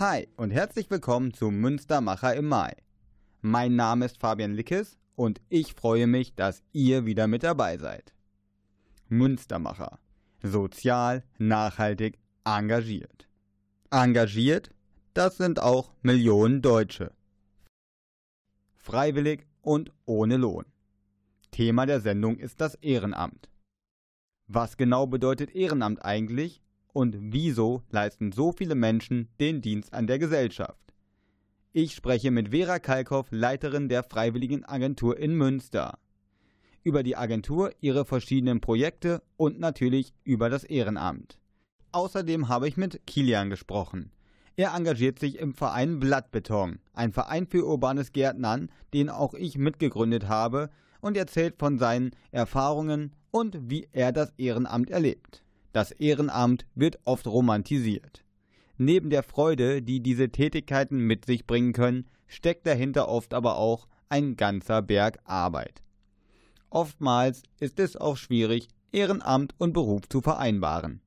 Hi und herzlich willkommen zu Münstermacher im Mai. Mein Name ist Fabian Lickes und ich freue mich, dass ihr wieder mit dabei seid. Münstermacher. Sozial, nachhaltig, engagiert. Engagiert, das sind auch Millionen Deutsche. Freiwillig und ohne Lohn. Thema der Sendung ist das Ehrenamt. Was genau bedeutet Ehrenamt eigentlich und wieso leisten so viele Menschen den Dienst an der Gesellschaft? Ich spreche mit Vera Kalkow, Leiterin der Freiwilligen Agentur in Münster. Über die Agentur, ihre verschiedenen Projekte und natürlich über das Ehrenamt. Außerdem habe ich mit Kilian gesprochen. Er engagiert sich im Verein Blattbeton, ein Verein für urbanes Gärtnern, den auch ich mitgegründet habe, und erzählt von seinen Erfahrungen und wie er das Ehrenamt erlebt. Das Ehrenamt wird oft romantisiert. Neben der Freude, die diese Tätigkeiten mit sich bringen können, steckt dahinter oft aber auch ein ganzer Berg Arbeit. Oftmals ist es auch schwierig, Ehrenamt und Beruf zu vereinbaren.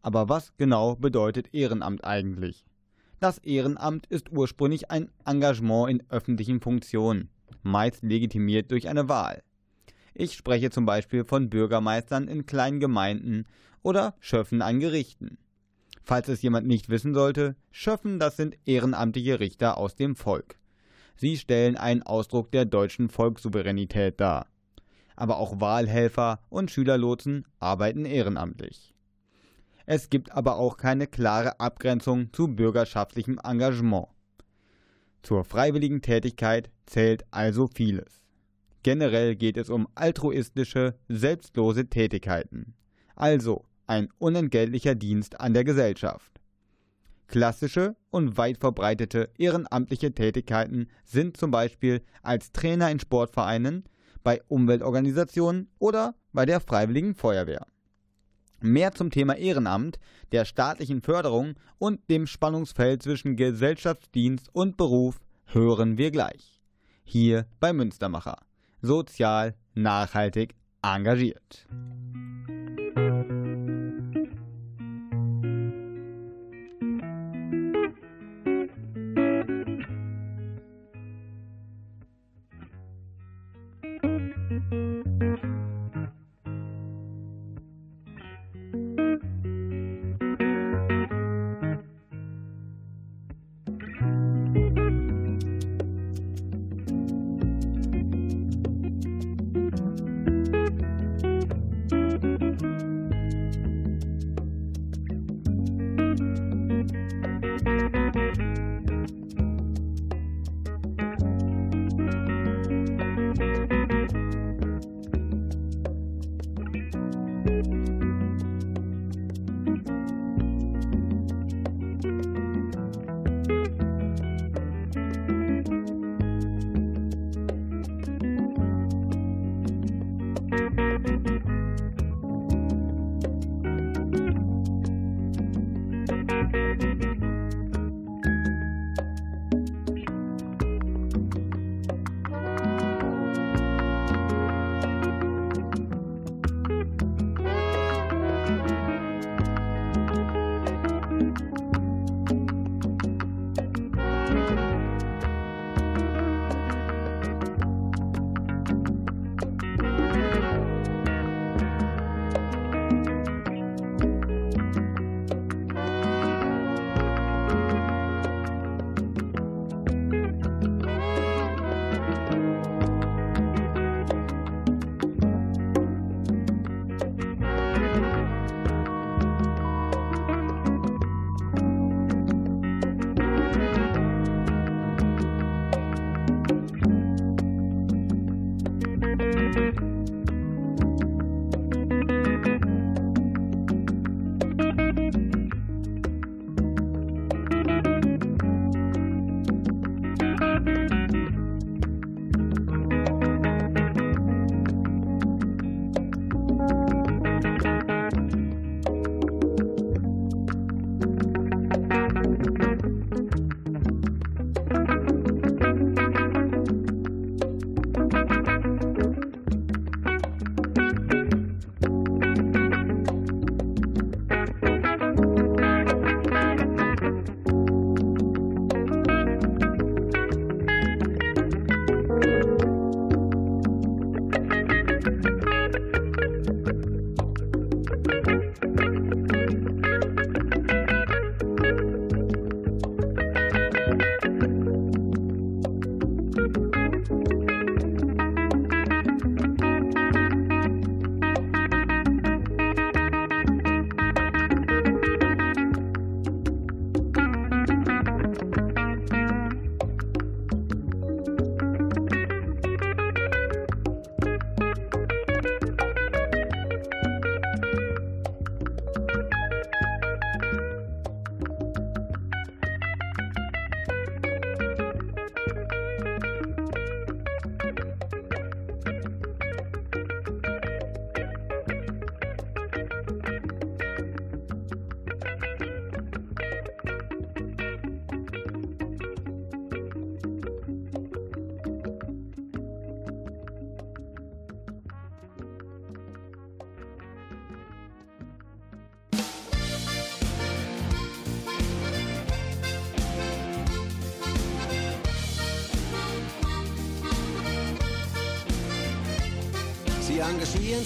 Aber was genau bedeutet Ehrenamt eigentlich? Das Ehrenamt ist ursprünglich ein Engagement in öffentlichen Funktionen, meist legitimiert durch eine Wahl. Ich spreche zum Beispiel von Bürgermeistern in kleinen Gemeinden oder Schöffen an Gerichten. Falls es jemand nicht wissen sollte, Schöffen, das sind ehrenamtliche Richter aus dem Volk. Sie stellen einen Ausdruck der deutschen Volkssouveränität dar. Aber auch Wahlhelfer und Schülerlotsen arbeiten ehrenamtlich. Es gibt aber auch keine klare Abgrenzung zu bürgerschaftlichem Engagement. Zur freiwilligen Tätigkeit zählt also vieles. Generell geht es um altruistische, selbstlose Tätigkeiten, also ein unentgeltlicher Dienst an der Gesellschaft. Klassische und weit verbreitete ehrenamtliche Tätigkeiten sind zum Beispiel als Trainer in Sportvereinen, bei Umweltorganisationen oder bei der Freiwilligen Feuerwehr. Mehr zum Thema Ehrenamt, der staatlichen Förderung und dem Spannungsfeld zwischen Gesellschaftsdienst und Beruf hören wir gleich. Hier bei Münstermacher. Sozial, nachhaltig, engagiert.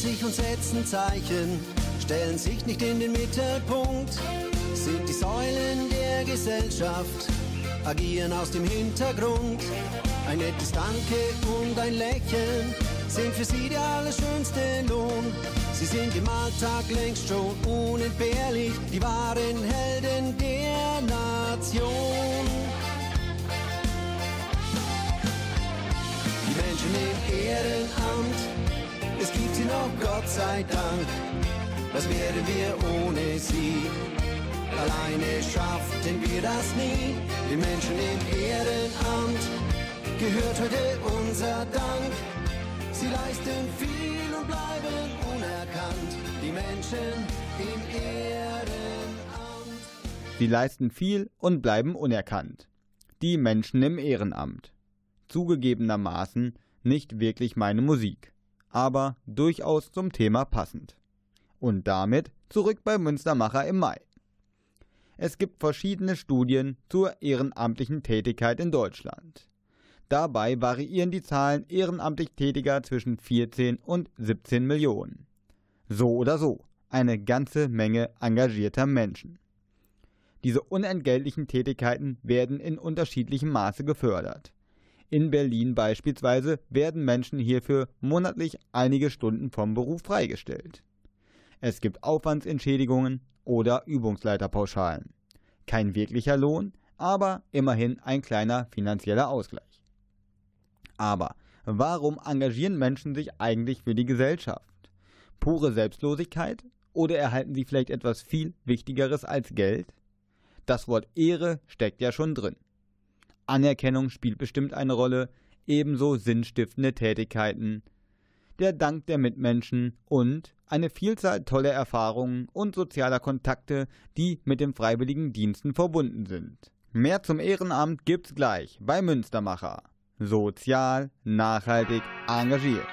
Sich und setzen Zeichen, stellen sich nicht in den Mittelpunkt, sind die Säulen der Gesellschaft, agieren aus dem Hintergrund. Ein nettes Danke und ein Lächeln sind für sie der allerschönste Lohn. Sie sind im Alltag längst schon unentbehrlich, die wahren Helden der Nation. Die Menschen im Ehrenamt, es gibt sie noch, Gott sei Dank. Was wären wir ohne sie? Alleine schafften wir das nie. Den Menschen im Ehrenamt gehört heute unser Dank. Sie leisten viel und bleiben unerkannt. Die Menschen im Ehrenamt. Sie leisten viel und bleiben unerkannt. Die Menschen im Ehrenamt. Zugegebenermaßen nicht wirklich meine Musik, aber durchaus zum Thema passend. Und damit zurück bei Münstermacher im Mai. Es gibt verschiedene Studien zur ehrenamtlichen Tätigkeit in Deutschland. Dabei variieren die Zahlen ehrenamtlich Tätiger zwischen 14 und 17 Millionen. So oder so, eine ganze Menge engagierter Menschen. Diese unentgeltlichen Tätigkeiten werden in unterschiedlichem Maße gefördert. In Berlin beispielsweise werden Menschen hierfür monatlich einige Stunden vom Beruf freigestellt. Es gibt Aufwandsentschädigungen oder Übungsleiterpauschalen. Kein wirklicher Lohn, aber immerhin ein kleiner finanzieller Ausgleich. Aber warum engagieren Menschen sich eigentlich für die Gesellschaft? Pure Selbstlosigkeit? Oder erhalten sie vielleicht etwas viel Wichtigeres als Geld? Das Wort Ehre steckt ja schon drin. Anerkennung spielt bestimmt eine Rolle, ebenso sinnstiftende Tätigkeiten, der Dank der Mitmenschen und eine Vielzahl toller Erfahrungen und sozialer Kontakte, die mit den freiwilligen Diensten verbunden sind. Mehr zum Ehrenamt gibt's gleich bei Münstermacher. Sozial, nachhaltig, engagiert.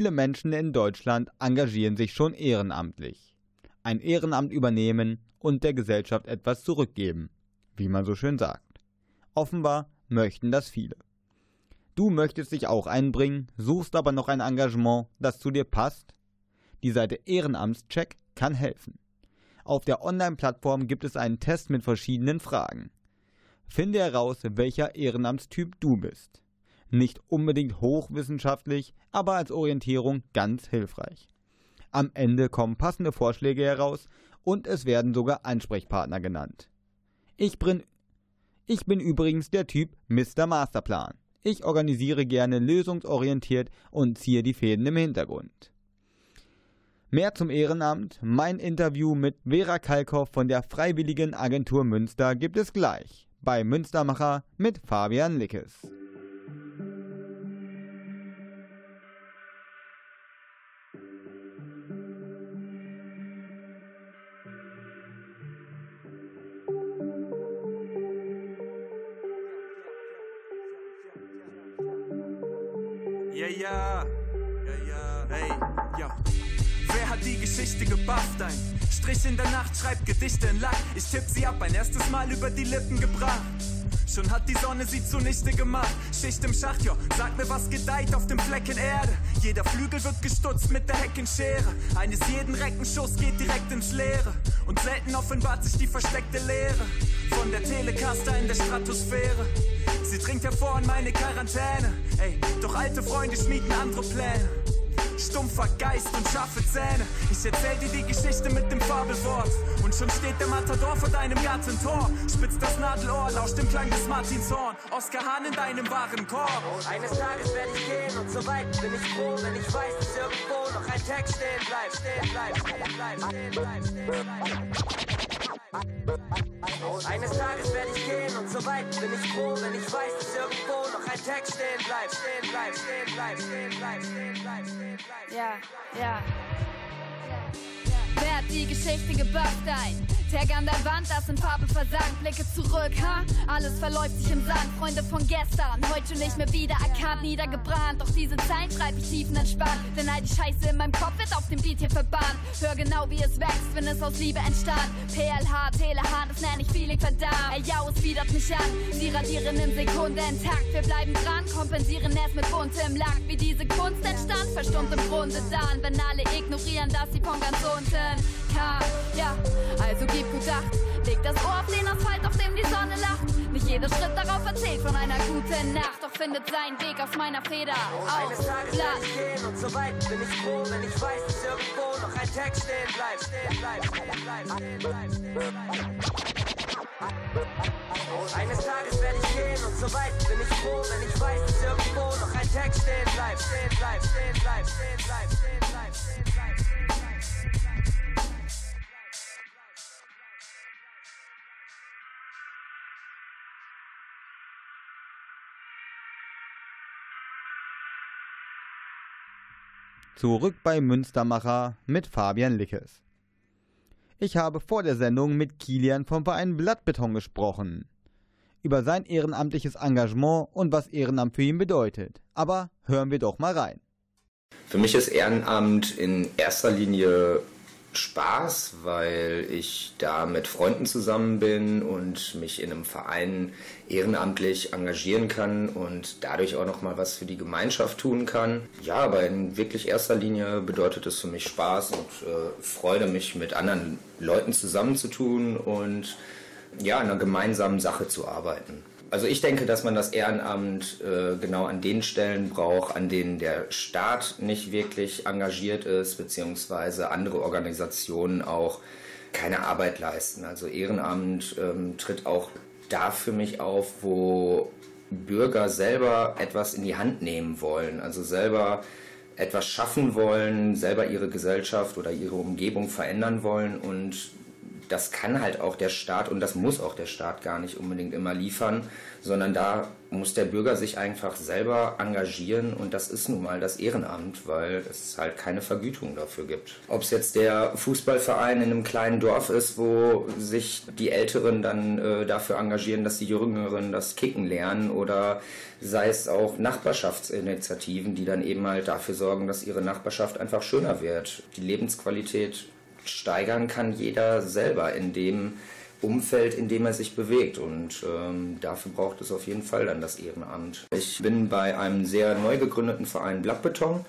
Viele Menschen in Deutschland engagieren sich schon ehrenamtlich. Ein Ehrenamt übernehmen und der Gesellschaft etwas zurückgeben, wie man so schön sagt. Offenbar möchten das viele. Du möchtest dich auch einbringen, suchst aber noch ein Engagement, das zu dir passt? Die Seite Ehrenamtscheck kann helfen. Auf der Online-Plattform gibt es einen Test mit verschiedenen Fragen. Finde heraus, welcher Ehrenamtstyp du bist. Nicht unbedingt hochwissenschaftlich, aber als Orientierung ganz hilfreich. Am Ende kommen passende Vorschläge heraus und es werden sogar Ansprechpartner genannt. Ich bin, ich bin übrigens der Typ Mr. Masterplan. Ich organisiere gerne lösungsorientiert und ziehe die Fäden im Hintergrund. Mehr zum Ehrenamt, mein Interview mit Vera Kalkow von der Freiwilligen Agentur Münster gibt es gleich bei Münstermacher mit Fabian Lickes. Ja, ja, ja, ja, hey, ja. Wer hat die Geschichte gebufft? Ein Strich in der Nacht schreibt Gedichte in Lack. Ich tipp sie ab, ein erstes Mal über die Lippen gebracht. Schon hat die Sonne sie zunichte gemacht. Schicht im Schacht, jo, sag mir, was gedeiht auf dem Flecken Erde. Jeder Flügel wird gestutzt mit der Heckenschere. Eines jeden Reckenschuss geht direkt ins Leere. Und selten offenbart sich die versteckte Leere. Von der Telecaster in der Stratosphäre. Sie dringt hervor in meine Quarantäne. Ey, doch alte Freunde schmieden andere Pläne. Stumpfer Geist und scharfe Zähne. Ich erzähl dir die Geschichte mit dem Fabelwort. Und schon steht der Matador vor deinem Gartentor. Spitzt das Nadelohr, lauscht dem Klang des Martinshorn. Oskar Hahn in deinem wahren Korb. Eines Tages werde ich gehen und so weit bin ich froh, wenn ich weiß, dass irgendwo noch ein Text stehen bleibt, stehen bleibt, stehen bleibt, stehen bleibt, stehen bleibt. Eines Tages werde ich gehen und so weit bin ich froh, wenn ich weiß, dass irgendwo Text stehen bleibt, stehen bleibt, stehen bleibt, stehen bleibt, stehen bleibt, stehen bleibt. Ja, ja. Wer hat die Geschichte ein? Tag an der Wand, das in Farbe versank. Blicke zurück, ha? Alles verläuft sich im Sand. Freunde von gestern, heute nicht mehr wieder erkannt, niedergebrannt. Doch diese Zeilen schreibe ich tiefenentspannt. Denn all die Scheiße in meinem Kopf wird auf dem Beat hier verbannt. Hör genau, wie es wächst, wenn es aus Liebe entstand. PLH, Telehahn, das nenne ich Feeling verdammt. Ey, ja, es widert mich an. Sie radieren in Sekunden intakt. Wir bleiben dran, kompensieren es mit buntem Lack. Wie diese Kunst entstand, verstummt im Grunde dann. Wenn alle ignorieren, dass sie von ganz unten kam. Ja, also gib gut Acht. Leg das Ohr auf den Asphalt, auf dem die Sonne lacht. Nicht jeder Schritt darauf erzählt von einer guten Nacht, doch findet seinen Weg aus meiner Feder. Eines Auf Tages werde Blatt. ich gehen und so weit bin ich froh, wenn ich weiß, dass irgendwo noch ein Text stehen bleibt, stehen bleibt, stehen bleibt, stehen bleibt, stehen bleibt. Eines Tages werde ich gehen und so weit bin ich froh, wenn ich weiß, dass irgendwo noch ein Text stehen bleibt, stehen bleibt, stehen bleibt, stehen bleibt, stehen bleibt, Zurück bei Münstermacher mit Fabian Lickes. Ich habe vor der Sendung mit Kilian vom Verein Blattbeton gesprochen. Über sein ehrenamtliches Engagement und was Ehrenamt für ihn bedeutet. Aber hören wir doch mal rein. Für mich ist Ehrenamt in erster Linie Spaß, weil ich da mit Freunden zusammen bin und mich in einem Verein ehrenamtlich engagieren kann und dadurch auch noch mal was für die Gemeinschaft tun kann. Ja, aber in wirklich erster Linie bedeutet es für mich Spaß und äh, Freude, mich mit anderen Leuten zusammenzutun und ja, an einer gemeinsamen Sache zu arbeiten. Also ich denke, dass man das Ehrenamt äh, genau an den Stellen braucht, an denen der Staat nicht wirklich engagiert ist, beziehungsweise andere Organisationen auch keine Arbeit leisten. Also Ehrenamt ähm, tritt auch da für mich auf, wo Bürger selber etwas in die Hand nehmen wollen, also selber etwas schaffen wollen, selber ihre Gesellschaft oder ihre Umgebung verändern wollen und das kann halt auch der Staat und das muss auch der Staat gar nicht unbedingt immer liefern, sondern da muss der Bürger sich einfach selber engagieren und das ist nun mal das Ehrenamt, weil es halt keine Vergütung dafür gibt. Ob es jetzt der Fußballverein in einem kleinen Dorf ist, wo sich die Älteren dann äh, dafür engagieren, dass die Jüngeren das Kicken lernen oder sei es auch Nachbarschaftsinitiativen, die dann eben halt dafür sorgen, dass ihre Nachbarschaft einfach schöner wird. Die Lebensqualität steigern kann jeder selber in dem Umfeld, in dem er sich bewegt. Und ähm, dafür braucht es auf jeden Fall dann das Ehrenamt. Ich bin bei einem sehr neu gegründeten Verein Blattbeton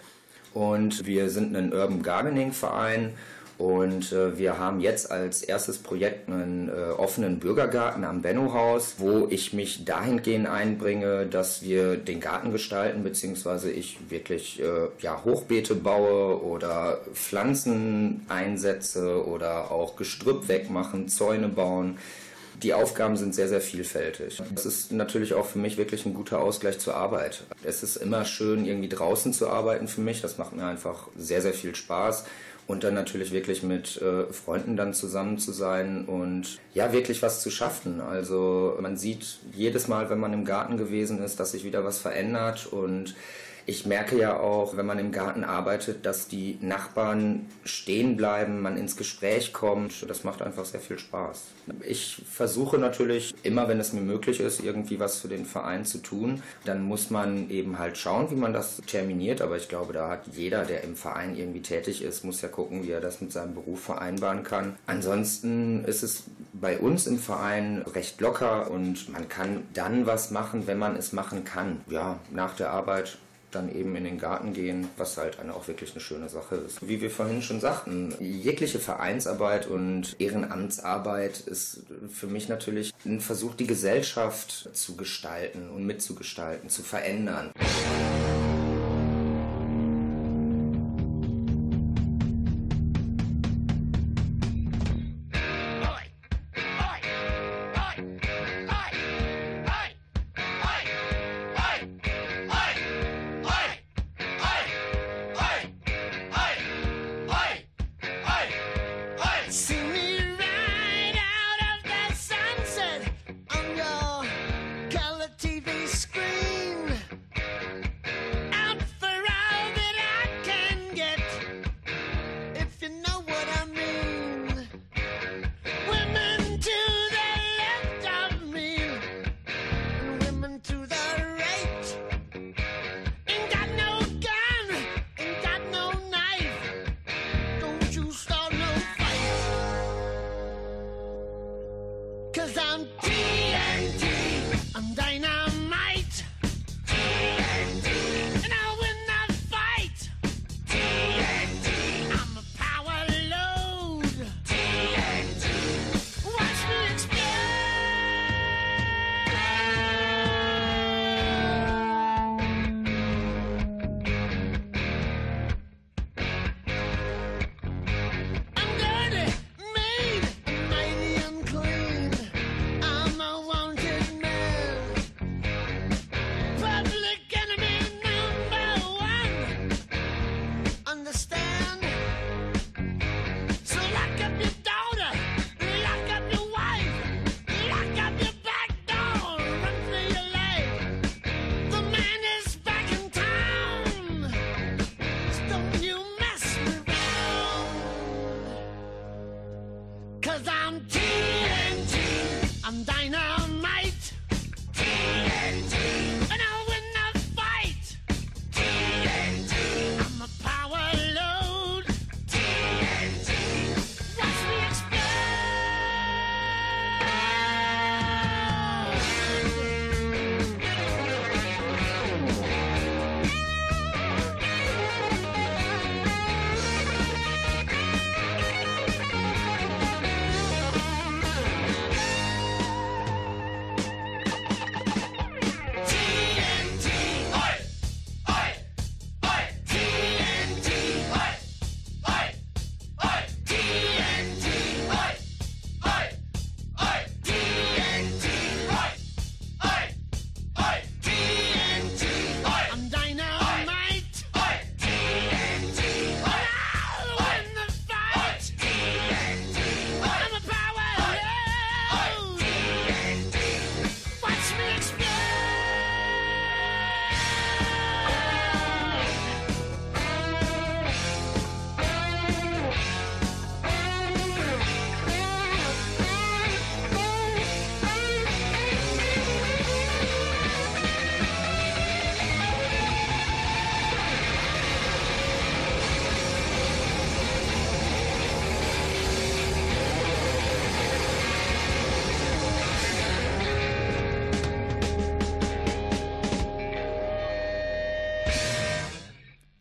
und wir sind ein Urban Gardening Verein und äh, wir haben jetzt als erstes Projekt einen äh, offenen Bürgergarten am Benno-Haus, wo ich mich dahingehend einbringe, dass wir den Garten gestalten, beziehungsweise ich wirklich äh, ja, Hochbeete baue oder Pflanzen einsetze oder auch Gestrüpp wegmachen, Zäune bauen. Die Aufgaben sind sehr, sehr vielfältig. Das ist natürlich auch für mich wirklich ein guter Ausgleich zur Arbeit. Es ist immer schön, irgendwie draußen zu arbeiten für mich. Das macht mir einfach sehr, sehr viel Spaß und dann natürlich wirklich mit äh, Freunden dann zusammen zu sein und ja, wirklich was zu schaffen. Also man sieht jedes Mal, wenn man im Garten gewesen ist, dass sich wieder was verändert und ich merke ja auch, wenn man im Garten arbeitet, dass die Nachbarn stehen bleiben, man ins Gespräch kommt. Das macht einfach sehr viel Spaß. Ich versuche natürlich immer, wenn es mir möglich ist, irgendwie was für den Verein zu tun. Dann muss man eben halt schauen, wie man das terminiert. Aber ich glaube, da hat jeder, der im Verein irgendwie tätig ist, muss ja gucken, wie er das mit seinem Beruf vereinbaren kann. Ansonsten ist es bei uns im Verein recht locker und man kann dann was machen, wenn man es machen kann. Ja, nach der Arbeit dann eben in den Garten gehen, was halt eine, auch wirklich eine schöne Sache ist. Wie wir vorhin schon sagten, jegliche Vereinsarbeit und Ehrenamtsarbeit ist für mich natürlich ein Versuch, die Gesellschaft zu gestalten und mitzugestalten, zu verändern.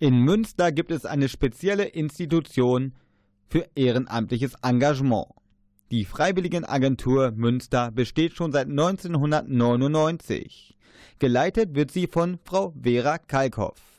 In Münster gibt es eine spezielle Institution für ehrenamtliches Engagement. Die Freiwilligenagentur Münster besteht schon seit 1999. Geleitet wird sie von Frau Vera Kalkhoff.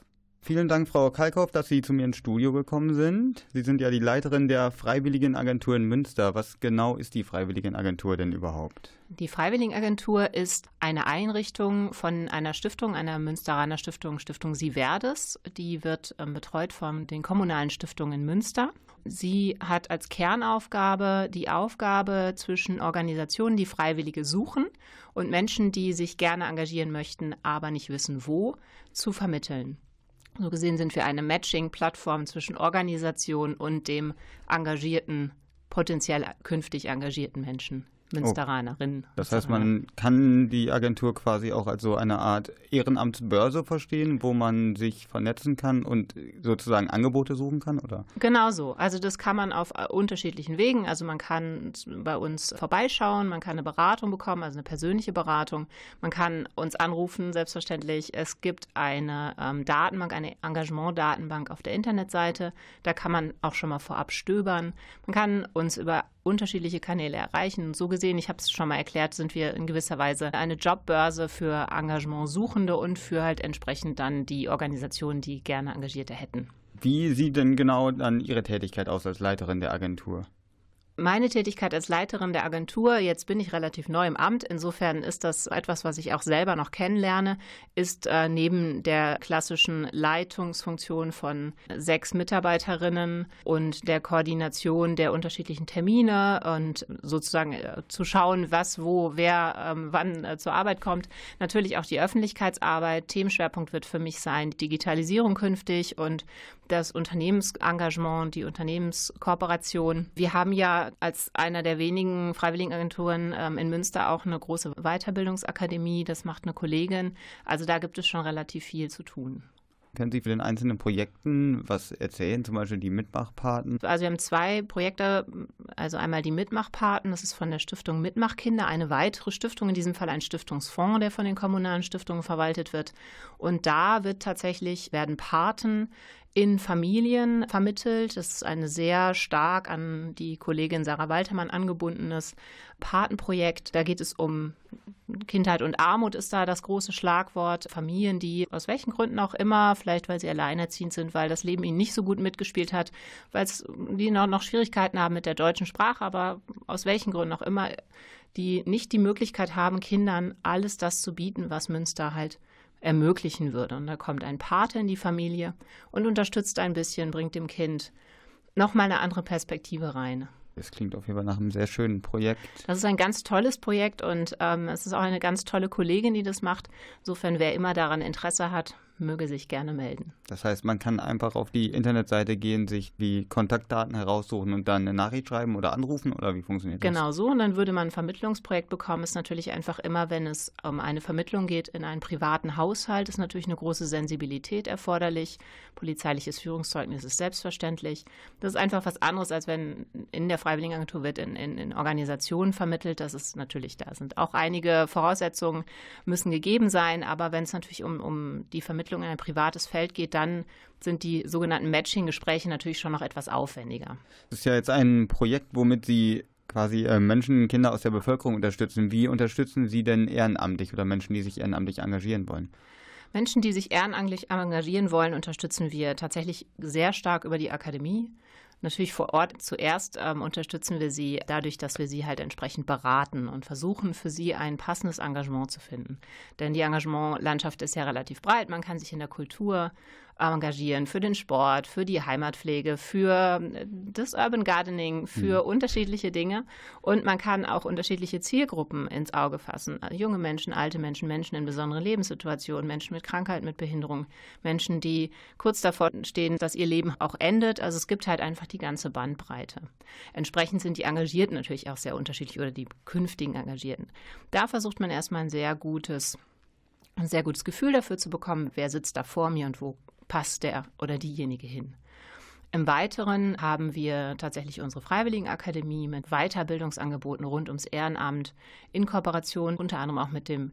Vielen Dank, Frau Kalkhoff, dass Sie zu mir ins Studio gekommen sind. Sie sind ja die Leiterin der Freiwilligenagentur in Münster. Was genau ist die Freiwilligenagentur denn überhaupt? Die Freiwilligenagentur ist eine Einrichtung von einer Stiftung, einer Münsteraner Stiftung, Stiftung Sie Verdes. Die wird ähm, betreut von den kommunalen Stiftungen in Münster. Sie hat als Kernaufgabe die Aufgabe zwischen Organisationen, die Freiwillige suchen und Menschen, die sich gerne engagieren möchten, aber nicht wissen wo, zu vermitteln. So gesehen sind wir eine Matching-Plattform zwischen Organisation und dem engagierten, potenziell künftig engagierten Menschen. Münsteranerinnen. Oh. Das heißt, man kann die Agentur quasi auch als so eine Art Ehrenamtsbörse verstehen, wo man sich vernetzen kann und sozusagen Angebote suchen kann, oder? Genau so. Also das kann man auf äh, unterschiedlichen Wegen. Also man kann bei uns vorbeischauen, man kann eine Beratung bekommen, also eine persönliche Beratung. Man kann uns anrufen, selbstverständlich. Es gibt eine ähm, Datenbank, eine Engagement-Datenbank auf der Internetseite. Da kann man auch schon mal vorab stöbern. Man kann uns über unterschiedliche Kanäle erreichen. so gesehen, ich habe es schon mal erklärt, sind wir in gewisser Weise eine Jobbörse für Engagementsuchende und für halt entsprechend dann die Organisationen, die gerne Engagierte hätten. Wie sieht denn genau dann Ihre Tätigkeit aus als Leiterin der Agentur? Meine Tätigkeit als Leiterin der Agentur, jetzt bin ich relativ neu im Amt, insofern ist das etwas, was ich auch selber noch kennenlerne, ist äh, neben der klassischen Leitungsfunktion von sechs Mitarbeiterinnen und der Koordination der unterschiedlichen Termine und sozusagen äh, zu schauen, was, wo, wer, ähm, wann äh, zur Arbeit kommt, natürlich auch die Öffentlichkeitsarbeit. Themenschwerpunkt wird für mich sein Digitalisierung künftig und das Unternehmensengagement, die Unternehmenskooperation. Wir haben ja als einer der wenigen Freiwilligenagenturen ähm, in Münster auch eine große Weiterbildungsakademie. Das macht eine Kollegin. Also da gibt es schon relativ viel zu tun. Können Sie für den einzelnen Projekten was erzählen, zum Beispiel die Mitmachpaten? Also wir haben zwei Projekte, also einmal die Mitmachpaten, das ist von der Stiftung Mitmachkinder, eine weitere Stiftung, in diesem Fall ein Stiftungsfonds, der von den kommunalen Stiftungen verwaltet wird. Und da wird tatsächlich, werden Paten in Familien vermittelt. Das ist ein sehr stark an die Kollegin Sarah Waltermann angebundenes Patenprojekt. Da geht es um Kindheit und Armut ist da das große Schlagwort. Familien, die aus welchen Gründen auch immer, vielleicht weil sie alleinerziehend sind, weil das Leben ihnen nicht so gut mitgespielt hat, weil die noch, noch Schwierigkeiten haben mit der deutschen Sprache, aber aus welchen Gründen auch immer, die nicht die Möglichkeit haben, Kindern alles das zu bieten, was Münster halt ermöglichen würde. Und da kommt ein Pate in die Familie und unterstützt ein bisschen, bringt dem Kind nochmal eine andere Perspektive rein. Das klingt auf jeden Fall nach einem sehr schönen Projekt. Das ist ein ganz tolles Projekt und ähm, es ist auch eine ganz tolle Kollegin, die das macht. Insofern, wer immer daran Interesse hat, möge sich gerne melden. Das heißt, man kann einfach auf die Internetseite gehen, sich die Kontaktdaten heraussuchen und dann eine Nachricht schreiben oder anrufen oder wie funktioniert das? Genau so und dann würde man ein Vermittlungsprojekt bekommen. Ist natürlich einfach immer, wenn es um eine Vermittlung geht in einen privaten Haushalt, ist natürlich eine große Sensibilität erforderlich. Polizeiliches Führungszeugnis ist selbstverständlich. Das ist einfach was anderes, als wenn in der Freiwilligenagentur wird in, in, in Organisationen vermittelt. Das ist natürlich, da sind auch einige Voraussetzungen müssen gegeben sein, aber wenn es natürlich um, um die Vermittlung Vermittlung in ein privates Feld geht, dann sind die sogenannten Matching-Gespräche natürlich schon noch etwas aufwendiger. Das ist ja jetzt ein Projekt, womit Sie quasi äh, Menschen, Kinder aus der Bevölkerung unterstützen. Wie unterstützen Sie denn ehrenamtlich oder Menschen, die sich ehrenamtlich engagieren wollen? Menschen, die sich ehrenamtlich engagieren wollen, unterstützen wir tatsächlich sehr stark über die Akademie. Natürlich vor Ort zuerst ähm, unterstützen wir sie dadurch, dass wir sie halt entsprechend beraten und versuchen für sie ein passendes Engagement zu finden. Denn die Engagementlandschaft ist ja relativ breit. Man kann sich in der Kultur engagieren, für den Sport, für die Heimatpflege, für äh, das Urban Gardening, für mhm. unterschiedliche Dinge. Und man kann auch unterschiedliche Zielgruppen ins Auge fassen. Also junge Menschen, alte Menschen, Menschen in besonderen Lebenssituationen, Menschen mit Krankheit, mit Behinderung, Menschen, die kurz davor stehen, dass ihr Leben auch endet. Also es gibt halt einfach die ganze Bandbreite. Entsprechend sind die Engagierten natürlich auch sehr unterschiedlich oder die künftigen Engagierten. Da versucht man erstmal ein sehr gutes ein sehr gutes Gefühl dafür zu bekommen, wer sitzt da vor mir und wo passt der oder diejenige hin. Im Weiteren haben wir tatsächlich unsere Freiwilligenakademie mit Weiterbildungsangeboten rund ums Ehrenamt in Kooperation unter anderem auch mit dem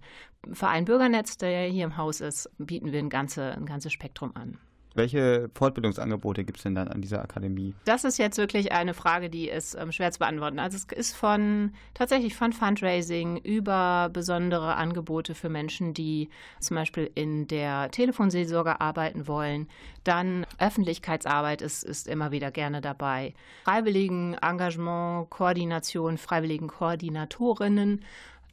Verein Bürgernetz, der hier im Haus ist, bieten wir ein, ganze, ein ganzes Spektrum an. Welche Fortbildungsangebote gibt es denn dann an dieser Akademie? Das ist jetzt wirklich eine Frage, die ist ähm, schwer zu beantworten. Also es ist von tatsächlich von Fundraising über besondere Angebote für Menschen, die zum Beispiel in der Telefonseelsorge arbeiten wollen. Dann Öffentlichkeitsarbeit ist, ist immer wieder gerne dabei. Freiwilligen Engagement, Koordination, Freiwilligen Koordinatorinnen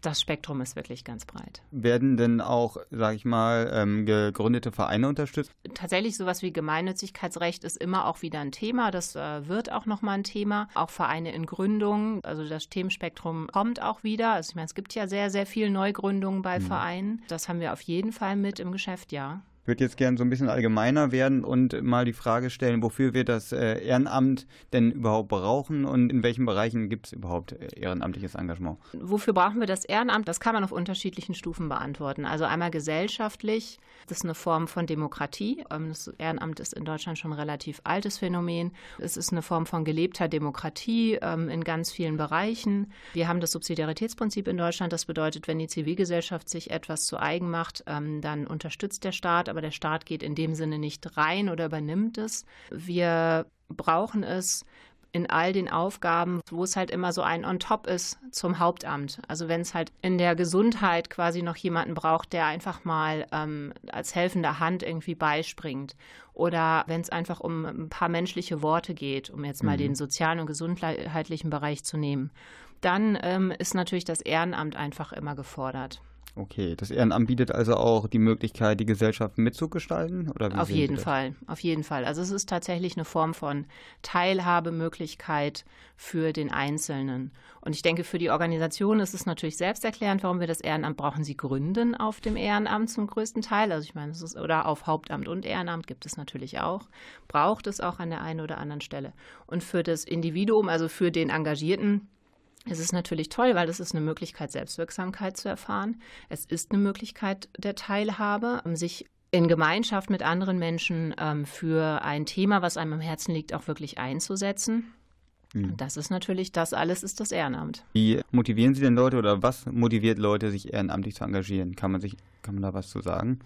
das Spektrum ist wirklich ganz breit. Werden denn auch, sage ich mal, ähm, gegründete Vereine unterstützt? Tatsächlich sowas wie Gemeinnützigkeitsrecht ist immer auch wieder ein Thema. Das äh, wird auch nochmal ein Thema. Auch Vereine in Gründung. Also das Themenspektrum kommt auch wieder. Also ich meine, es gibt ja sehr, sehr viele Neugründungen bei mhm. Vereinen. Das haben wir auf jeden Fall mit im Geschäft, ja. Ich würde jetzt gerne so ein bisschen allgemeiner werden und mal die Frage stellen, wofür wir das äh, Ehrenamt denn überhaupt brauchen und in welchen Bereichen gibt es überhaupt äh, ehrenamtliches Engagement? Wofür brauchen wir das Ehrenamt? Das kann man auf unterschiedlichen Stufen beantworten. Also einmal gesellschaftlich, das ist eine Form von Demokratie. Ähm, das Ehrenamt ist in Deutschland schon ein relativ altes Phänomen. Es ist eine Form von gelebter Demokratie ähm, in ganz vielen Bereichen. Wir haben das Subsidiaritätsprinzip in Deutschland. Das bedeutet, wenn die Zivilgesellschaft sich etwas zu eigen macht, ähm, dann unterstützt der Staat aber der Staat geht in dem Sinne nicht rein oder übernimmt es. Wir brauchen es in all den Aufgaben, wo es halt immer so ein On-Top ist zum Hauptamt. Also wenn es halt in der Gesundheit quasi noch jemanden braucht, der einfach mal ähm, als helfende Hand irgendwie beispringt. Oder wenn es einfach um ein paar menschliche Worte geht, um jetzt mal mhm. den sozialen und gesundheitlichen Bereich zu nehmen. Dann ähm, ist natürlich das Ehrenamt einfach immer gefordert. Okay, das Ehrenamt bietet also auch die Möglichkeit, die Gesellschaft mitzugestalten? Oder auf jeden Fall, auf jeden Fall. Also es ist tatsächlich eine Form von Teilhabemöglichkeit für den Einzelnen. Und ich denke, für die Organisation ist es natürlich selbsterklärend, warum wir das Ehrenamt brauchen. Sie gründen auf dem Ehrenamt zum größten Teil. Also ich meine, es ist, oder auf Hauptamt und Ehrenamt gibt es natürlich auch. Braucht es auch an der einen oder anderen Stelle. Und für das Individuum, also für den Engagierten, es ist natürlich toll, weil es ist eine Möglichkeit, Selbstwirksamkeit zu erfahren. Es ist eine Möglichkeit der Teilhabe, um sich in Gemeinschaft mit anderen Menschen ähm, für ein Thema, was einem am Herzen liegt, auch wirklich einzusetzen. Mhm. Das ist natürlich, das alles ist das Ehrenamt. Wie motivieren Sie denn Leute oder was motiviert Leute, sich ehrenamtlich zu engagieren? Kann man sich, kann man da was zu sagen?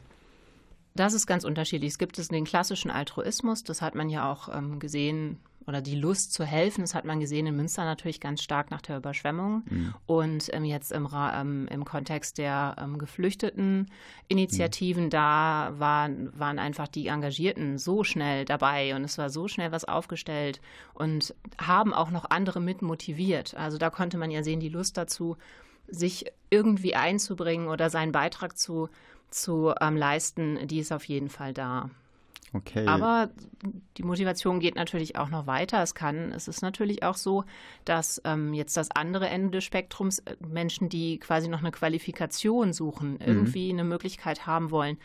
Das ist ganz unterschiedlich. Es gibt es den klassischen Altruismus, das hat man ja auch ähm, gesehen oder die Lust zu helfen, das hat man gesehen in Münster natürlich ganz stark nach der Überschwemmung. Mhm. Und ähm, jetzt im, ähm, im Kontext der ähm, geflüchteten Initiativen, mhm. da waren, waren einfach die Engagierten so schnell dabei und es war so schnell was aufgestellt und haben auch noch andere mit motiviert. Also da konnte man ja sehen, die Lust dazu, sich irgendwie einzubringen oder seinen Beitrag zu, zu ähm, leisten, die ist auf jeden Fall da. Okay. Aber die Motivation geht natürlich auch noch weiter. Es kann, es ist natürlich auch so, dass ähm, jetzt das andere Ende des Spektrums äh, Menschen, die quasi noch eine Qualifikation suchen, mhm. irgendwie eine Möglichkeit haben wollen,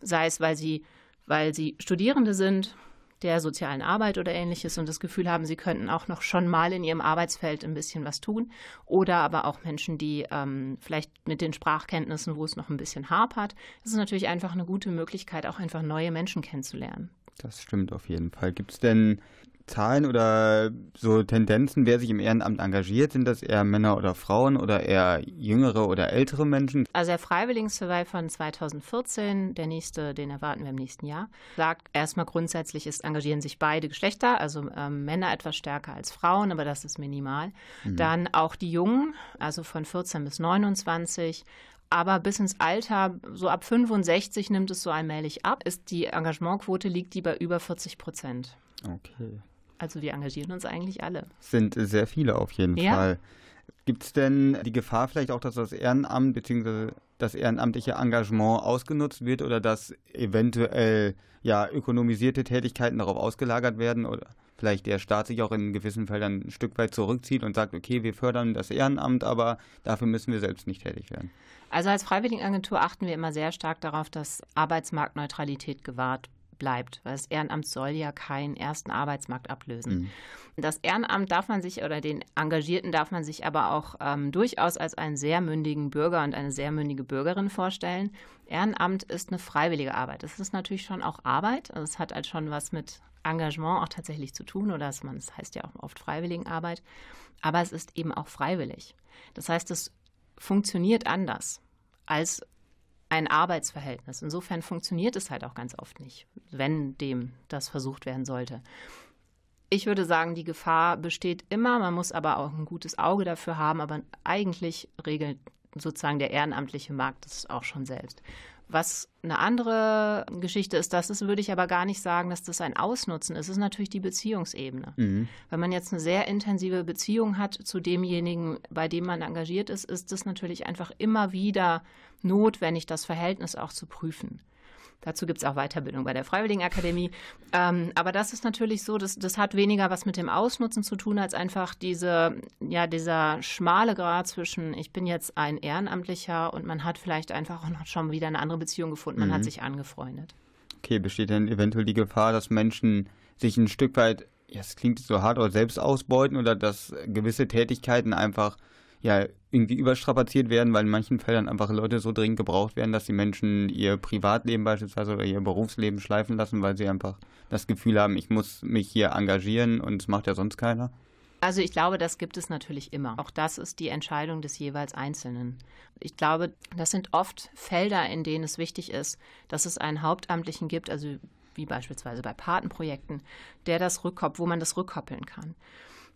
sei es, weil sie, weil sie Studierende sind, der sozialen Arbeit oder ähnliches und das Gefühl haben, sie könnten auch noch schon mal in ihrem Arbeitsfeld ein bisschen was tun. Oder aber auch Menschen, die ähm, vielleicht mit den Sprachkenntnissen, wo es noch ein bisschen hapert. Das ist natürlich einfach eine gute Möglichkeit, auch einfach neue Menschen kennenzulernen. Das stimmt auf jeden Fall. Gibt es denn Zahlen oder so Tendenzen, wer sich im Ehrenamt engagiert? Sind das eher Männer oder Frauen oder eher jüngere oder ältere Menschen? Also der Freiwilligen-Survey von 2014, der nächste, den erwarten wir im nächsten Jahr, sagt erstmal grundsätzlich, es engagieren sich beide Geschlechter, also ähm, Männer etwas stärker als Frauen, aber das ist minimal. Mhm. Dann auch die Jungen, also von 14 bis 29, aber bis ins Alter, so ab 65 nimmt es so allmählich ab, ist die Engagementquote liegt die bei über 40 Prozent. Okay. Also wir engagieren uns eigentlich alle. Sind sehr viele auf jeden ja. Fall. Gibt es denn die Gefahr vielleicht auch, dass das Ehrenamt bzw. das ehrenamtliche Engagement ausgenutzt wird oder dass eventuell ja ökonomisierte Tätigkeiten darauf ausgelagert werden oder vielleicht der Staat sich auch in gewissen Feldern ein Stück weit zurückzieht und sagt, okay, wir fördern das Ehrenamt, aber dafür müssen wir selbst nicht tätig werden? Also als Freiwilligenagentur achten wir immer sehr stark darauf, dass Arbeitsmarktneutralität gewahrt bleibt, weil das Ehrenamt soll ja keinen ersten Arbeitsmarkt ablösen. Mhm. Das Ehrenamt darf man sich oder den Engagierten darf man sich aber auch ähm, durchaus als einen sehr mündigen Bürger und eine sehr mündige Bürgerin vorstellen. Ehrenamt ist eine freiwillige Arbeit. Das ist natürlich schon auch Arbeit. Also es hat halt schon was mit Engagement auch tatsächlich zu tun oder es das heißt ja auch oft Freiwilligenarbeit. Aber es ist eben auch freiwillig. Das heißt, es funktioniert anders als ein Arbeitsverhältnis. Insofern funktioniert es halt auch ganz oft nicht, wenn dem das versucht werden sollte. Ich würde sagen, die Gefahr besteht immer, man muss aber auch ein gutes Auge dafür haben, aber eigentlich regelt sozusagen der ehrenamtliche Markt das auch schon selbst. Was eine andere Geschichte ist, das ist, würde ich aber gar nicht sagen, dass das ein Ausnutzen ist. Es ist natürlich die Beziehungsebene. Mhm. Wenn man jetzt eine sehr intensive Beziehung hat zu demjenigen, bei dem man engagiert ist, ist es natürlich einfach immer wieder notwendig, das Verhältnis auch zu prüfen. Dazu gibt es auch Weiterbildung bei der Freiwilligenakademie. Ähm, aber das ist natürlich so, das, das hat weniger was mit dem Ausnutzen zu tun, als einfach diese, ja, dieser schmale Grad zwischen, ich bin jetzt ein Ehrenamtlicher und man hat vielleicht einfach auch noch schon wieder eine andere Beziehung gefunden, man mhm. hat sich angefreundet. Okay, besteht denn eventuell die Gefahr, dass Menschen sich ein Stück weit, ja, es klingt so hart, aber selbst ausbeuten oder dass gewisse Tätigkeiten einfach ja irgendwie überstrapaziert werden, weil in manchen Feldern einfach Leute so dringend gebraucht werden, dass die Menschen ihr Privatleben beispielsweise oder ihr Berufsleben schleifen lassen, weil sie einfach das Gefühl haben, ich muss mich hier engagieren und es macht ja sonst keiner? Also ich glaube, das gibt es natürlich immer. Auch das ist die Entscheidung des jeweils Einzelnen. Ich glaube, das sind oft Felder, in denen es wichtig ist, dass es einen Hauptamtlichen gibt, also wie beispielsweise bei Patenprojekten, der das rückkoppelt, wo man das rückkoppeln kann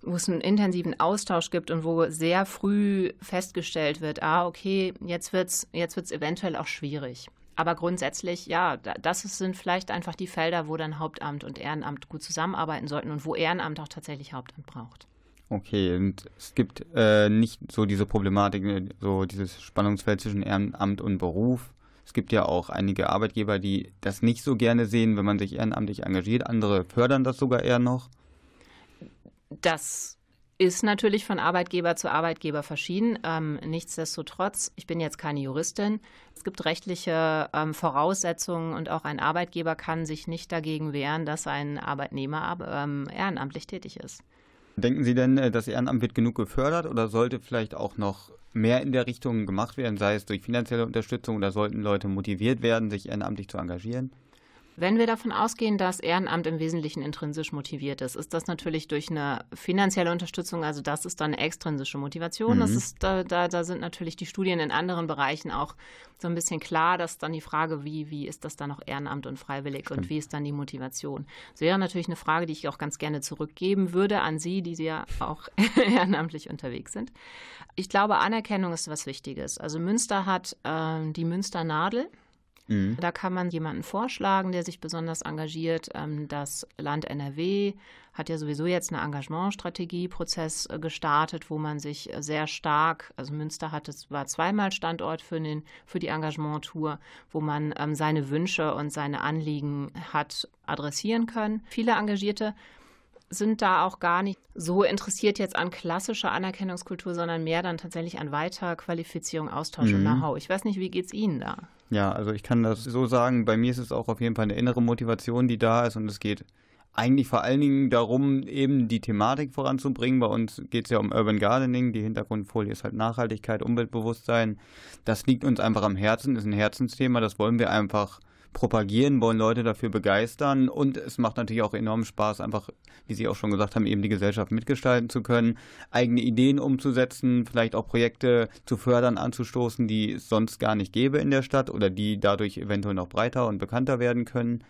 wo es einen intensiven Austausch gibt und wo sehr früh festgestellt wird, ah, okay, jetzt wird es jetzt wird's eventuell auch schwierig. Aber grundsätzlich, ja, das sind vielleicht einfach die Felder, wo dann Hauptamt und Ehrenamt gut zusammenarbeiten sollten und wo Ehrenamt auch tatsächlich Hauptamt braucht. Okay, und es gibt äh, nicht so diese Problematik, so dieses Spannungsfeld zwischen Ehrenamt und Beruf. Es gibt ja auch einige Arbeitgeber, die das nicht so gerne sehen, wenn man sich ehrenamtlich engagiert. Andere fördern das sogar eher noch. Das ist natürlich von Arbeitgeber zu Arbeitgeber verschieden. Ähm, nichtsdestotrotz, ich bin jetzt keine Juristin. Es gibt rechtliche ähm, Voraussetzungen und auch ein Arbeitgeber kann sich nicht dagegen wehren, dass ein Arbeitnehmer ähm, ehrenamtlich tätig ist. Denken Sie denn, äh, das Ehrenamt wird genug gefördert oder sollte vielleicht auch noch mehr in der Richtung gemacht werden, sei es durch finanzielle Unterstützung oder sollten Leute motiviert werden, sich ehrenamtlich zu engagieren? Wenn wir davon ausgehen, dass Ehrenamt im Wesentlichen intrinsisch motiviert ist, ist das natürlich durch eine finanzielle Unterstützung, also das ist dann eine extrinsische Motivation. Mhm. Das ist, da, da, da, sind natürlich die Studien in anderen Bereichen auch so ein bisschen klar, dass dann die Frage, wie, wie ist das dann noch Ehrenamt und freiwillig Stimmt. und wie ist dann die Motivation? Das wäre natürlich eine Frage, die ich auch ganz gerne zurückgeben würde an Sie, die Sie ja auch ehrenamtlich unterwegs sind. Ich glaube, Anerkennung ist was Wichtiges. Also Münster hat äh, die Münsternadel. Mhm. Da kann man jemanden vorschlagen, der sich besonders engagiert. Ähm, das Land NRW hat ja sowieso jetzt einen Engagementstrategieprozess äh, gestartet, wo man sich sehr stark, also Münster hat es war zweimal Standort für, den, für die Engagementtour, wo man ähm, seine Wünsche und seine Anliegen hat adressieren können. Viele Engagierte sind da auch gar nicht so interessiert jetzt an klassischer Anerkennungskultur, sondern mehr dann tatsächlich an Weiterqualifizierung, Austausch mhm. und Know-how. Ich weiß nicht, wie geht es Ihnen da? Ja, also ich kann das so sagen, bei mir ist es auch auf jeden Fall eine innere Motivation, die da ist und es geht eigentlich vor allen Dingen darum, eben die Thematik voranzubringen. Bei uns geht es ja um Urban Gardening. Die Hintergrundfolie ist halt Nachhaltigkeit, Umweltbewusstsein. Das liegt uns einfach am Herzen, ist ein Herzensthema. Das wollen wir einfach propagieren, wollen Leute dafür begeistern und es macht natürlich auch enorm Spaß, einfach, wie Sie auch schon gesagt haben, eben die Gesellschaft mitgestalten zu können, eigene Ideen umzusetzen, vielleicht auch Projekte zu fördern, anzustoßen, die es sonst gar nicht gäbe in der Stadt oder die dadurch eventuell noch breiter und bekannter werden können.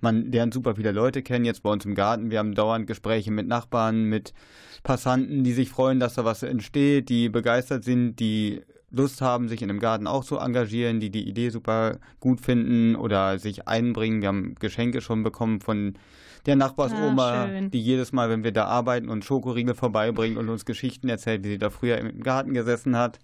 Man lernt super viele Leute kennen, jetzt bei uns im Garten. Wir haben dauernd Gespräche mit Nachbarn, mit Passanten, die sich freuen, dass da was entsteht, die begeistert sind, die Lust haben, sich in einem Garten auch zu engagieren, die die Idee super gut finden oder sich einbringen. Wir haben Geschenke schon bekommen von der Nachbarsoma, ah, die jedes Mal, wenn wir da arbeiten, uns Schokoriegel vorbeibringt und uns Geschichten erzählt, wie sie da früher im Garten gesessen hat.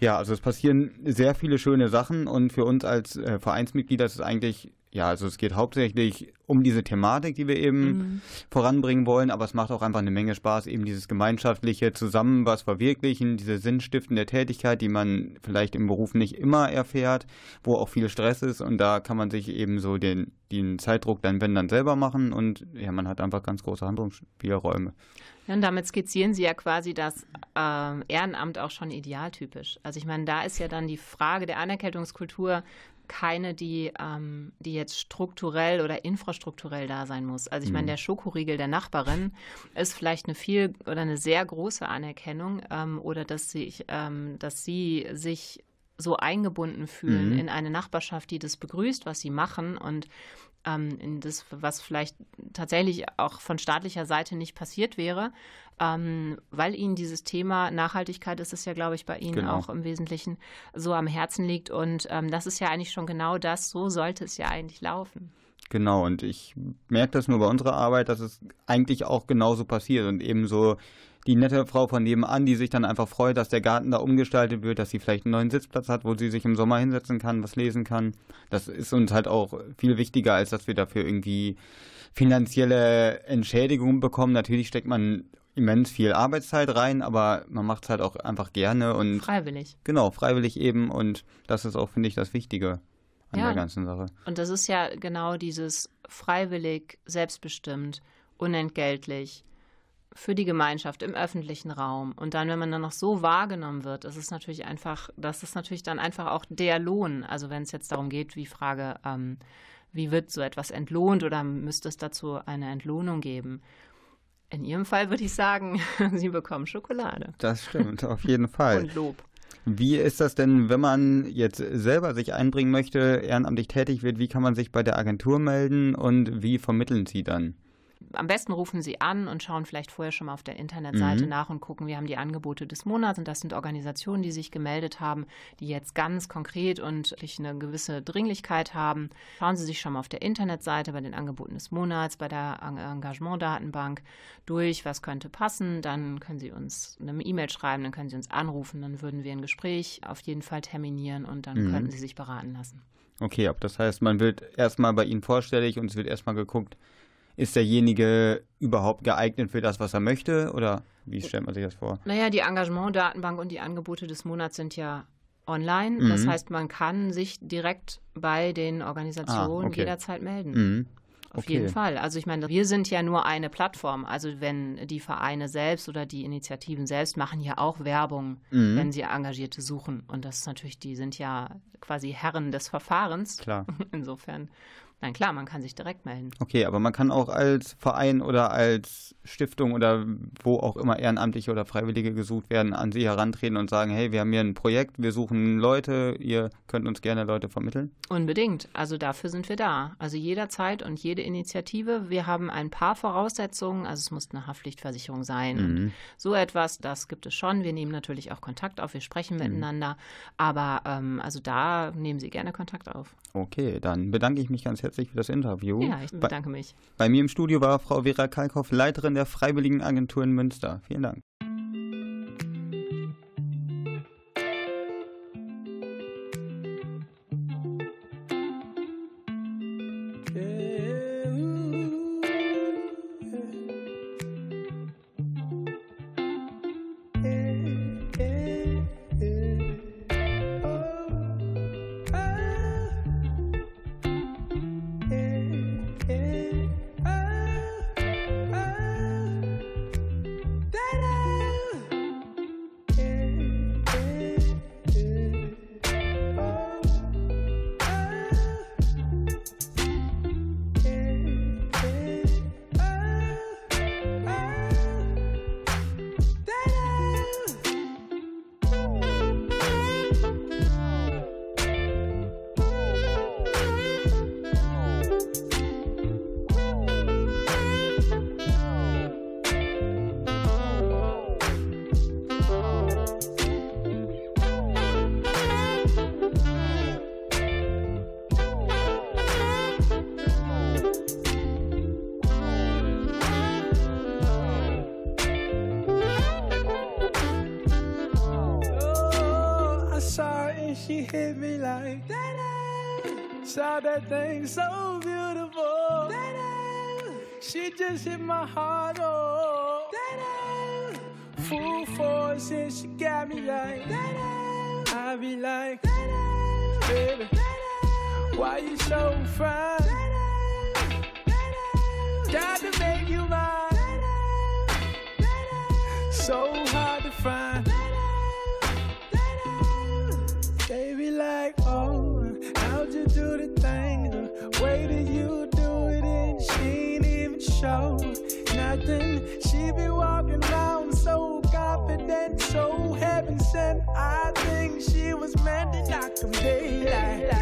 Ja, also es passieren sehr viele schöne Sachen und für uns als äh, Vereinsmitglieder ist es eigentlich ja, also es geht hauptsächlich um diese Thematik, die wir eben mhm. voranbringen wollen, aber es macht auch einfach eine Menge Spaß, eben dieses gemeinschaftliche Zusammen was verwirklichen, diese sinnstiftende Tätigkeit, die man vielleicht im Beruf nicht immer erfährt, wo auch viel Stress ist und da kann man sich eben so den, den Zeitdruck dann, wenn dann selber machen und ja, man hat einfach ganz große Handlungsspielräume. Ja, und damit skizzieren Sie ja quasi das äh, Ehrenamt auch schon idealtypisch. Also ich meine, da ist ja dann die Frage der Anerkennungskultur keine, die, ähm, die jetzt strukturell oder infrastrukturell da sein muss. Also ich meine, mhm. der Schokoriegel der Nachbarin ist vielleicht eine viel oder eine sehr große Anerkennung ähm, oder dass sie, ähm, dass sie sich so eingebunden fühlen Mhm. in eine Nachbarschaft, die das begrüßt, was sie machen und ähm, in das, was vielleicht tatsächlich auch von staatlicher Seite nicht passiert wäre, ähm, weil ihnen dieses Thema Nachhaltigkeit ist es ja, glaube ich, bei Ihnen Genau. auch im Wesentlichen so am Herzen liegt. Und ähm, das ist ja eigentlich schon genau das, so sollte es ja eigentlich laufen. Genau, und ich merke das nur bei unserer Arbeit, dass es eigentlich auch genauso passiert und eben so die nette Frau von nebenan, die sich dann einfach freut, dass der Garten da umgestaltet wird, dass sie vielleicht einen neuen Sitzplatz hat, wo sie sich im Sommer hinsetzen kann, was lesen kann. Das ist uns halt auch viel wichtiger, als dass wir dafür irgendwie finanzielle Entschädigungen bekommen. Natürlich steckt man immens viel Arbeitszeit rein, aber man macht es halt auch einfach gerne und Freiwillig. genau, freiwillig eben und das ist auch, finde ich, das Wichtige an Ja. der ganzen Sache. Und das ist ja genau dieses freiwillig, selbstbestimmt, unentgeltlich für die Gemeinschaft im öffentlichen Raum. Und dann, wenn man dann noch so wahrgenommen wird, das ist natürlich einfach, das ist natürlich dann einfach auch der Lohn. Also wenn es jetzt darum geht, wie Frage, ähm, wie wird so etwas entlohnt oder müsste es dazu eine Entlohnung geben? In Ihrem Fall würde ich sagen, Sie bekommen Schokolade Das stimmt, auf jeden Fall. und Lob. Wie ist das denn, wenn man jetzt selber sich einbringen möchte, ehrenamtlich tätig wird, wie kann man sich bei der Agentur melden und wie vermitteln Sie dann? Am besten rufen Sie an und schauen vielleicht vorher schon mal auf der Internetseite Mhm. nach und gucken, wir haben die Angebote des Monats und das sind Organisationen, die sich gemeldet haben, die jetzt ganz konkret und eine gewisse Dringlichkeit haben. Schauen Sie sich schon mal auf der Internetseite bei den Angeboten des Monats, bei der Eng- Engagementdatenbank durch, was könnte passen. Dann können Sie uns eine E-Mail schreiben, dann können Sie uns anrufen, dann würden wir ein Gespräch auf jeden Fall terminieren und dann Mhm. könnten Sie sich beraten lassen. Okay, ab das heißt, man wird erstmal bei Ihnen vorstellig und es wird erstmal geguckt, ist derjenige überhaupt geeignet für das, was er möchte oder wie stellt man sich das vor? Naja, die Engagementdatenbank und die Angebote des Monats sind ja online. Das Mhm. heißt, man kann sich direkt bei den Organisationen Ah, okay. jederzeit melden. Mhm. Auf okay. jeden Fall. Also ich meine, wir sind ja nur eine Plattform. Also wenn die Vereine selbst oder die Initiativen selbst machen ja auch Werbung, Mhm. wenn sie Engagierte suchen. Und das ist natürlich, die sind ja quasi Herren des Verfahrens. Klar. Insofern, nein klar, man kann sich direkt melden. Okay, aber man kann auch als Verein oder als Stiftung oder wo auch immer Ehrenamtliche oder Freiwillige gesucht werden, an Sie herantreten und sagen, hey, wir haben hier ein Projekt, wir suchen Leute, ihr könnt uns gerne Leute vermitteln. Unbedingt. Also dafür sind wir da. Also jederzeit und jede Initiative. Wir haben ein paar Voraussetzungen. Also es muss eine Haftpflichtversicherung sein. Mhm. So etwas, das gibt es schon. Wir nehmen natürlich auch Kontakt auf. Wir sprechen Mhm. miteinander. Aber ähm, also da nehmen Sie gerne Kontakt auf. Okay, dann bedanke ich mich ganz herzlich für das Interview. Ja, ich bei, bedanke mich. bei mir im Studio war Frau Vera Kalkhoff, Leiterin der Freiwilligen Agentur in Münster. Vielen Dank. So hard to find. Baby, like, oh, how'd you do the thing? The way that you do it, and she ain't even show nothing. She be walking around so confident. so heaven sent. I think she was meant to knock him daylight.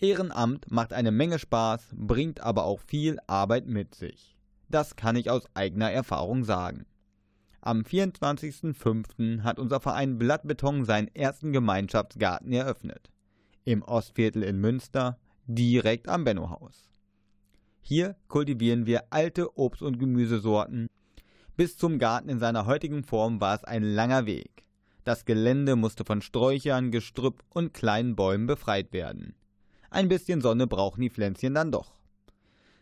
Ehrenamt macht eine Menge Spaß, bringt aber auch viel Arbeit mit sich. Das kann ich aus eigener Erfahrung sagen. Am 24.05. hat unser Verein Blattbeton seinen ersten Gemeinschaftsgarten eröffnet. Im Ostviertel in Münster, direkt am Bennohaus. Hier kultivieren wir alte Obst- und Gemüsesorten. Bis zum Garten in seiner heutigen Form war es ein langer Weg. Das Gelände musste von Sträuchern, Gestrüpp und kleinen Bäumen befreit werden. Ein bisschen Sonne brauchen die Pflänzchen dann doch.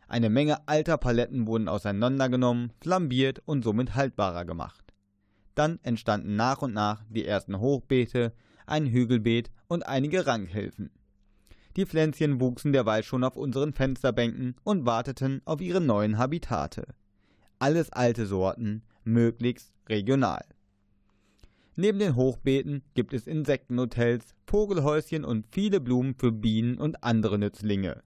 Eine Menge alter Paletten wurden auseinandergenommen, flambiert und somit haltbarer gemacht. Dann entstanden nach und nach die ersten Hochbeete, ein Hügelbeet und einige Rankhilfen. Die Pflänzchen wuchsen derweil schon auf unseren Fensterbänken und warteten auf ihre neuen Habitate. Alles alte Sorten, möglichst regional. Neben den Hochbeeten gibt es Insektenhotels, Vogelhäuschen und viele Blumen für Bienen und andere Nützlinge.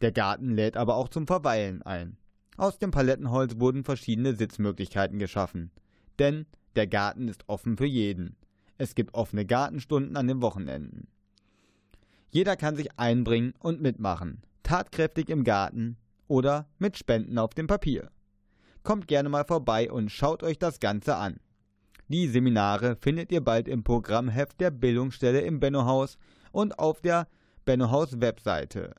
Der Garten lädt aber auch zum Verweilen ein. Aus dem Palettenholz wurden verschiedene Sitzmöglichkeiten geschaffen. Denn der Garten ist offen für jeden. Es gibt offene Gartenstunden an den Wochenenden. Jeder kann sich einbringen und mitmachen. Tatkräftig im Garten oder mit Spenden auf dem Papier. Kommt gerne mal vorbei und schaut euch das Ganze an. Die Seminare findet ihr bald im Programmheft der Bildungsstelle im Bennohaus und auf der Bennohaus Webseite.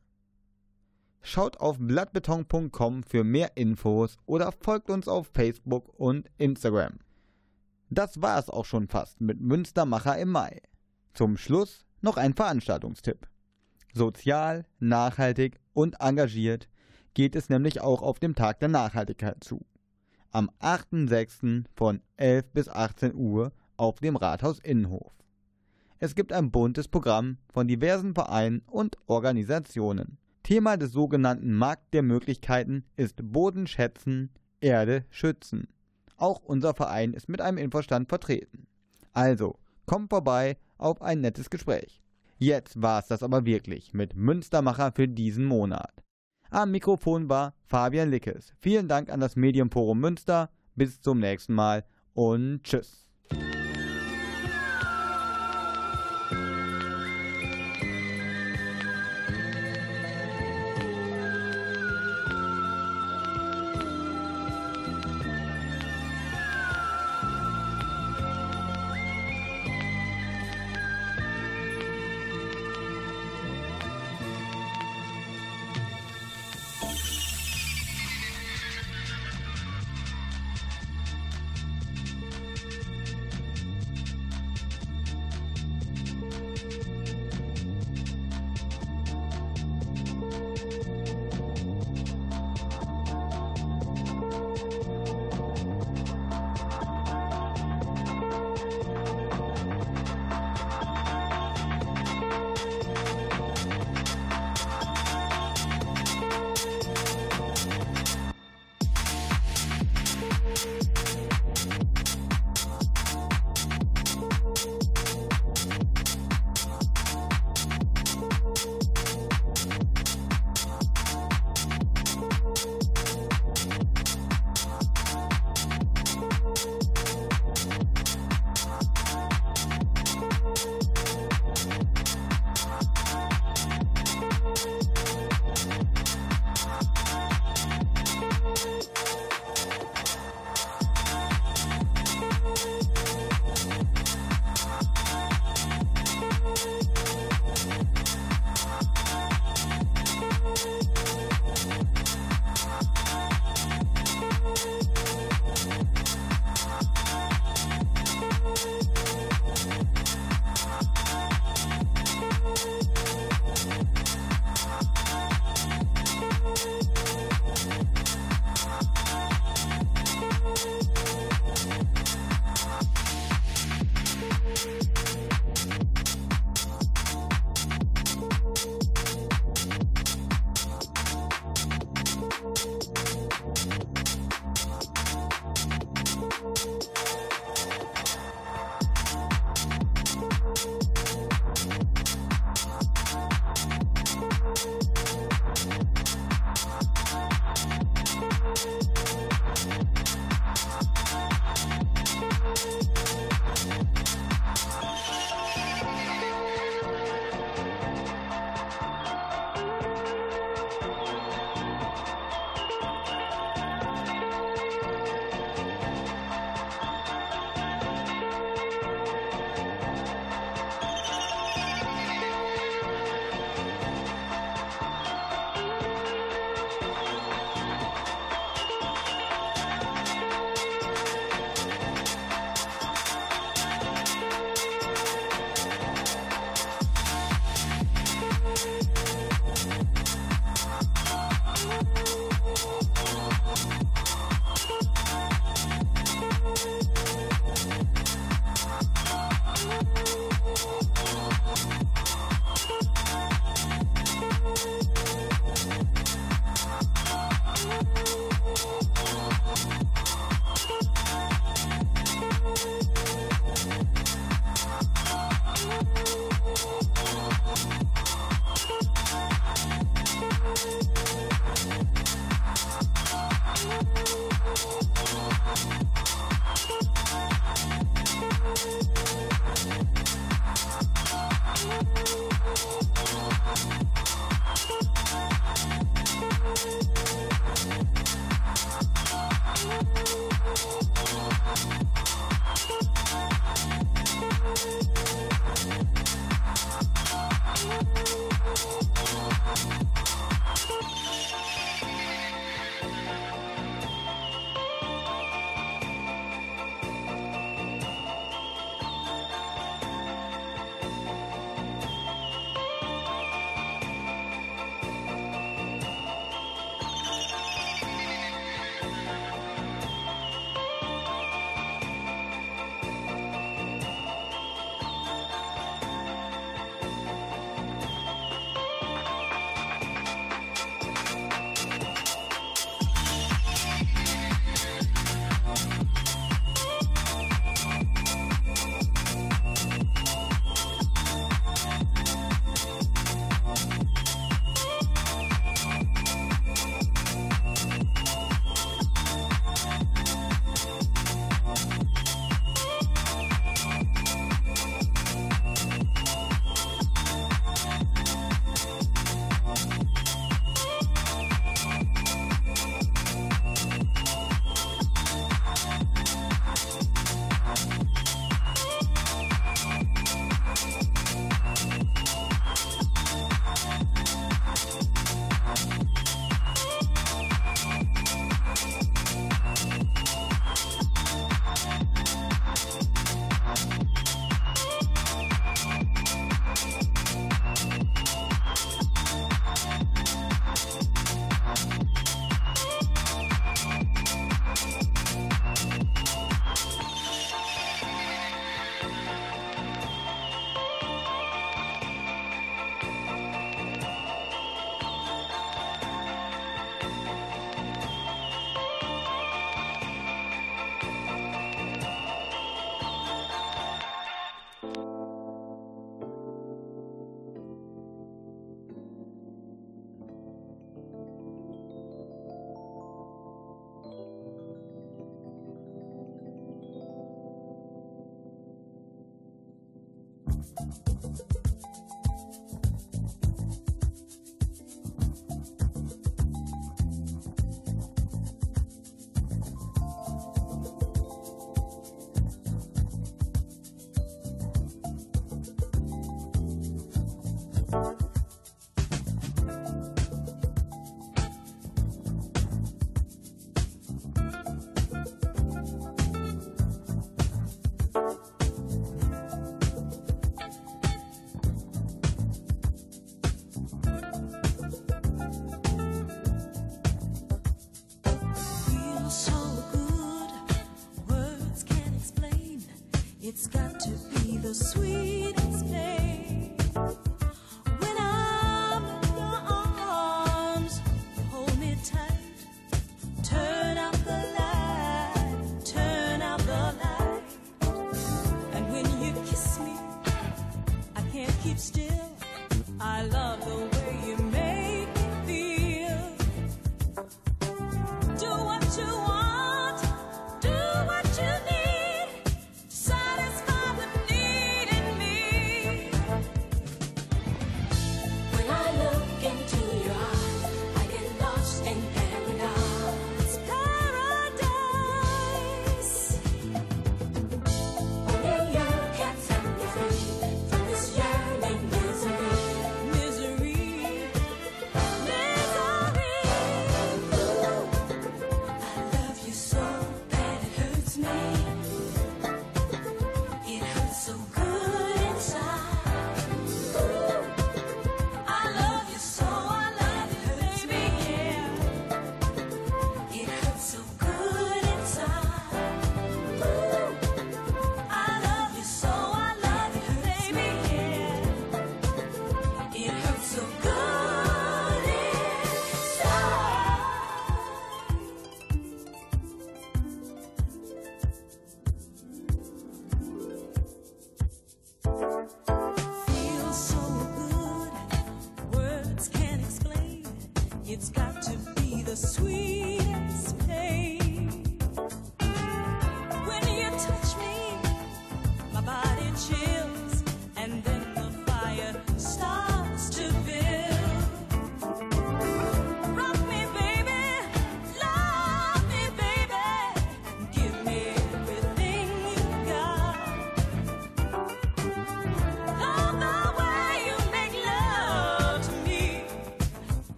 Schaut auf blattbeton.com für mehr Infos oder folgt uns auf Facebook und Instagram. Das war es auch schon fast mit Münstermacher im Mai. Zum Schluss noch ein Veranstaltungstipp. Sozial, nachhaltig und engagiert geht es nämlich auch auf dem Tag der Nachhaltigkeit zu. Am 8.6. von 11 bis 18 Uhr auf dem Rathaus Innenhof. Es gibt ein buntes Programm von diversen Vereinen und Organisationen. Thema des sogenannten Markt der Möglichkeiten ist Boden schätzen, Erde schützen. Auch unser Verein ist mit einem Infostand vertreten. Also, kommt vorbei auf ein nettes Gespräch. Jetzt war es das aber wirklich mit Münstermacher für diesen Monat. Am Mikrofon war Fabian Lickes. Vielen Dank an das Medienforum Münster. Bis zum nächsten Mal und tschüss. フフフフ。